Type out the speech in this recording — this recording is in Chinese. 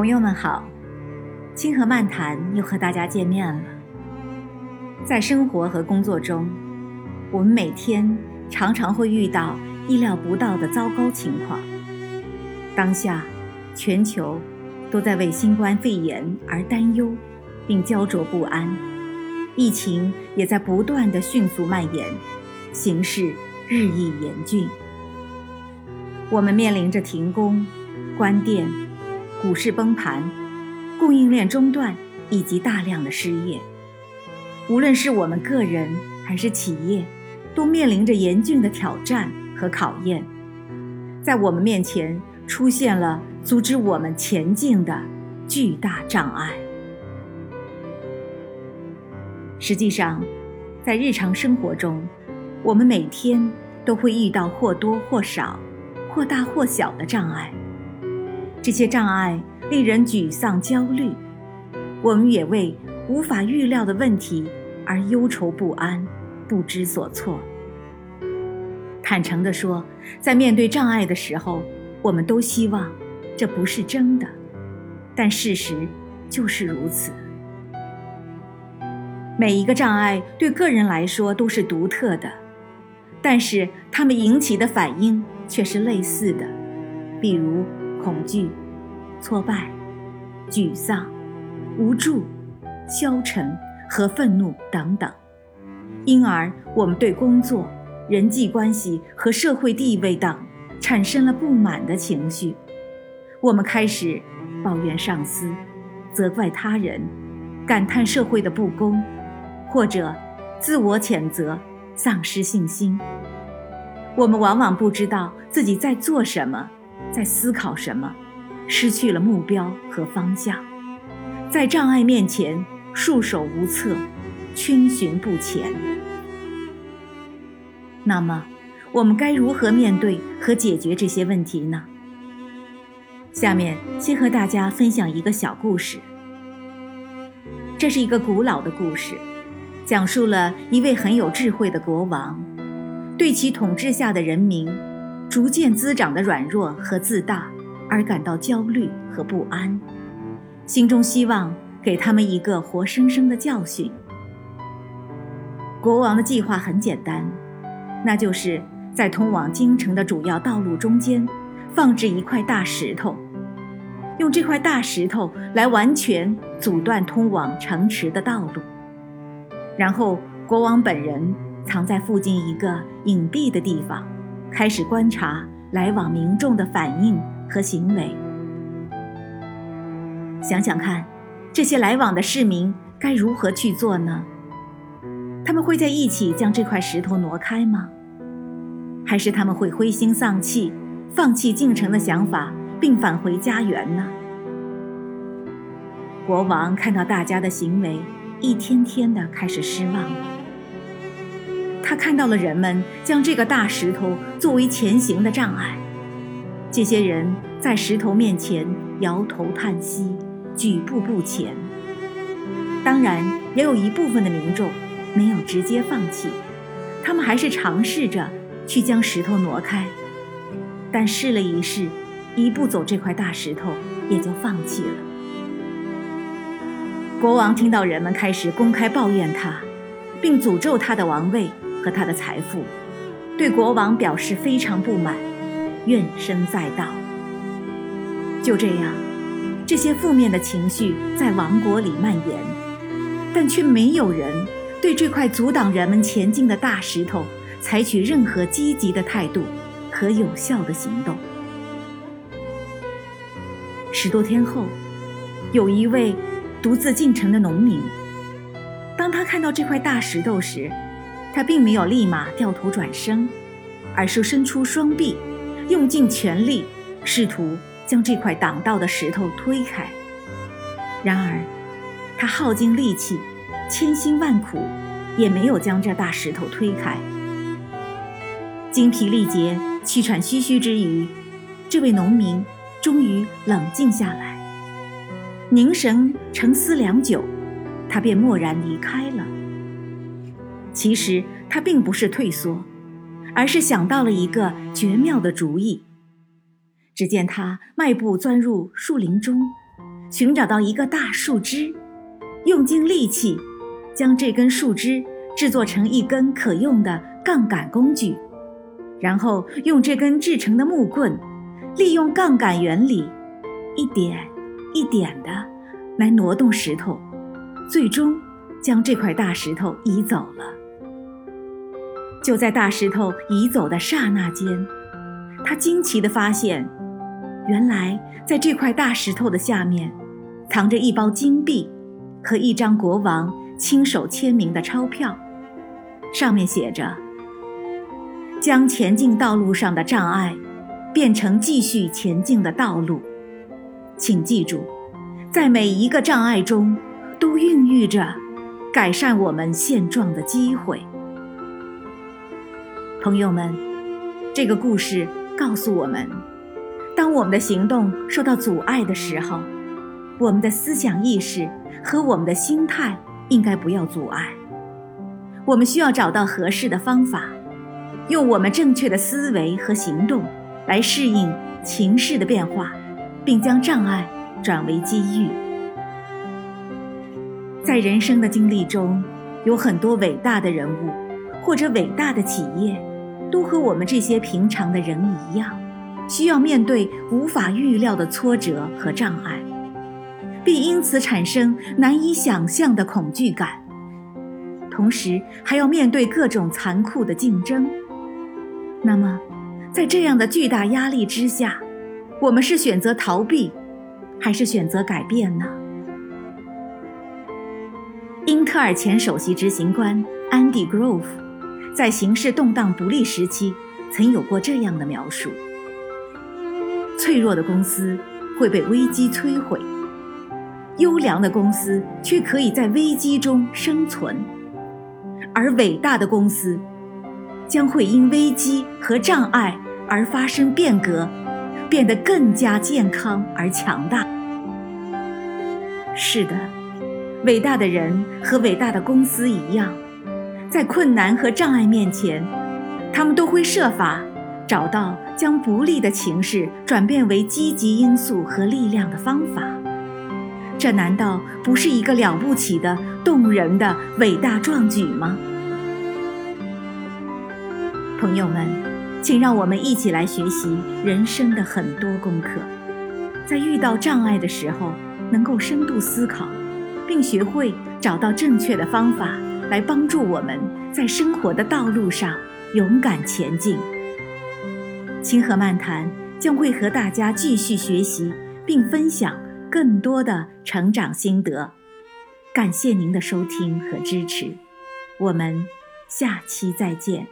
朋友们好，清河漫谈又和大家见面了。在生活和工作中，我们每天常常会遇到意料不到的糟糕情况。当下，全球都在为新冠肺炎而担忧，并焦灼不安，疫情也在不断的迅速蔓延，形势日益严峻。我们面临着停工、关店。股市崩盘，供应链中断，以及大量的失业。无论是我们个人还是企业，都面临着严峻的挑战和考验。在我们面前出现了阻止我们前进的巨大障碍。实际上，在日常生活中，我们每天都会遇到或多或少、或大或小的障碍。这些障碍令人沮丧、焦虑，我们也为无法预料的问题而忧愁不安、不知所措。坦诚地说，在面对障碍的时候，我们都希望这不是真的，但事实就是如此。每一个障碍对个人来说都是独特的，但是它们引起的反应却是类似的，比如。恐惧、挫败、沮丧、无助、消沉和愤怒等等，因而我们对工作、人际关系和社会地位等产生了不满的情绪。我们开始抱怨上司、责怪他人、感叹社会的不公，或者自我谴责、丧失信心。我们往往不知道自己在做什么。在思考什么，失去了目标和方向，在障碍面前束手无策，逡巡不前。那么，我们该如何面对和解决这些问题呢？下面先和大家分享一个小故事。这是一个古老的故事，讲述了一位很有智慧的国王，对其统治下的人民。逐渐滋长的软弱和自大，而感到焦虑和不安，心中希望给他们一个活生生的教训。国王的计划很简单，那就是在通往京城的主要道路中间放置一块大石头，用这块大石头来完全阻断通往城池的道路。然后，国王本人藏在附近一个隐蔽的地方。开始观察来往民众的反应和行为。想想看，这些来往的市民该如何去做呢？他们会在一起将这块石头挪开吗？还是他们会灰心丧气，放弃进城的想法，并返回家园呢？国王看到大家的行为，一天天的开始失望了。他看到了人们将这个大石头作为前行的障碍，这些人在石头面前摇头叹息，举步不前。当然，也有一部分的民众没有直接放弃，他们还是尝试着去将石头挪开，但试了一试，一步走这块大石头也就放弃了。国王听到人们开始公开抱怨他，并诅咒他的王位。和他的财富，对国王表示非常不满，怨声载道。就这样，这些负面的情绪在王国里蔓延，但却没有人对这块阻挡人们前进的大石头采取任何积极的态度和有效的行动。十多天后，有一位独自进城的农民，当他看到这块大石头时，他并没有立马掉头转身，而是伸出双臂，用尽全力，试图将这块挡道的石头推开。然而，他耗尽力气，千辛万苦，也没有将这大石头推开。精疲力竭、气喘吁吁之余，这位农民终于冷静下来，凝神沉思良久，他便默然离开了。其实他并不是退缩，而是想到了一个绝妙的主意。只见他迈步钻入树林中，寻找到一个大树枝，用尽力气将这根树枝制作成一根可用的杠杆工具，然后用这根制成的木棍，利用杠杆原理，一点一点的来挪动石头，最终将这块大石头移走了。就在大石头移走的刹那间，他惊奇地发现，原来在这块大石头的下面。藏着一包金币和一张国王亲手签名的钞票，上面写着：“将前进道路上的障碍变成继续前进的道路。”请记住，在每一个障碍中，都孕育着改善我们现状的机会。朋友们，这个故事告诉我们：当我们的行动受到阻碍的时候，我们的思想意识和我们的心态应该不要阻碍。我们需要找到合适的方法，用我们正确的思维和行动来适应情势的变化，并将障碍转为机遇。在人生的经历中，有很多伟大的人物或者伟大的企业，都和我们这些平常的人一样，需要面对无法预料的挫折和障碍。并因此产生难以想象的恐惧感，同时还要面对各种残酷的竞争。那么，在这样的巨大压力之下，我们是选择逃避，还是选择改变呢？英特尔前首席执行官 Andy Grove 在形势动荡不利时期，曾有过这样的描述：脆弱的公司会被危机摧毁。优良的公司却可以在危机中生存，而伟大的公司将会因危机和障碍而发生变革，变得更加健康而强大。是的，伟大的人和伟大的公司一样，在困难和障碍面前，他们都会设法找到将不利的情势转变为积极因素和力量的方法。这难道不是一个了不起的、动人的伟大壮举吗？朋友们，请让我们一起来学习人生的很多功课，在遇到障碍的时候，能够深度思考，并学会找到正确的方法来帮助我们在生活的道路上勇敢前进。清河漫谈将会和大家继续学习并分享。更多的成长心得，感谢您的收听和支持，我们下期再见。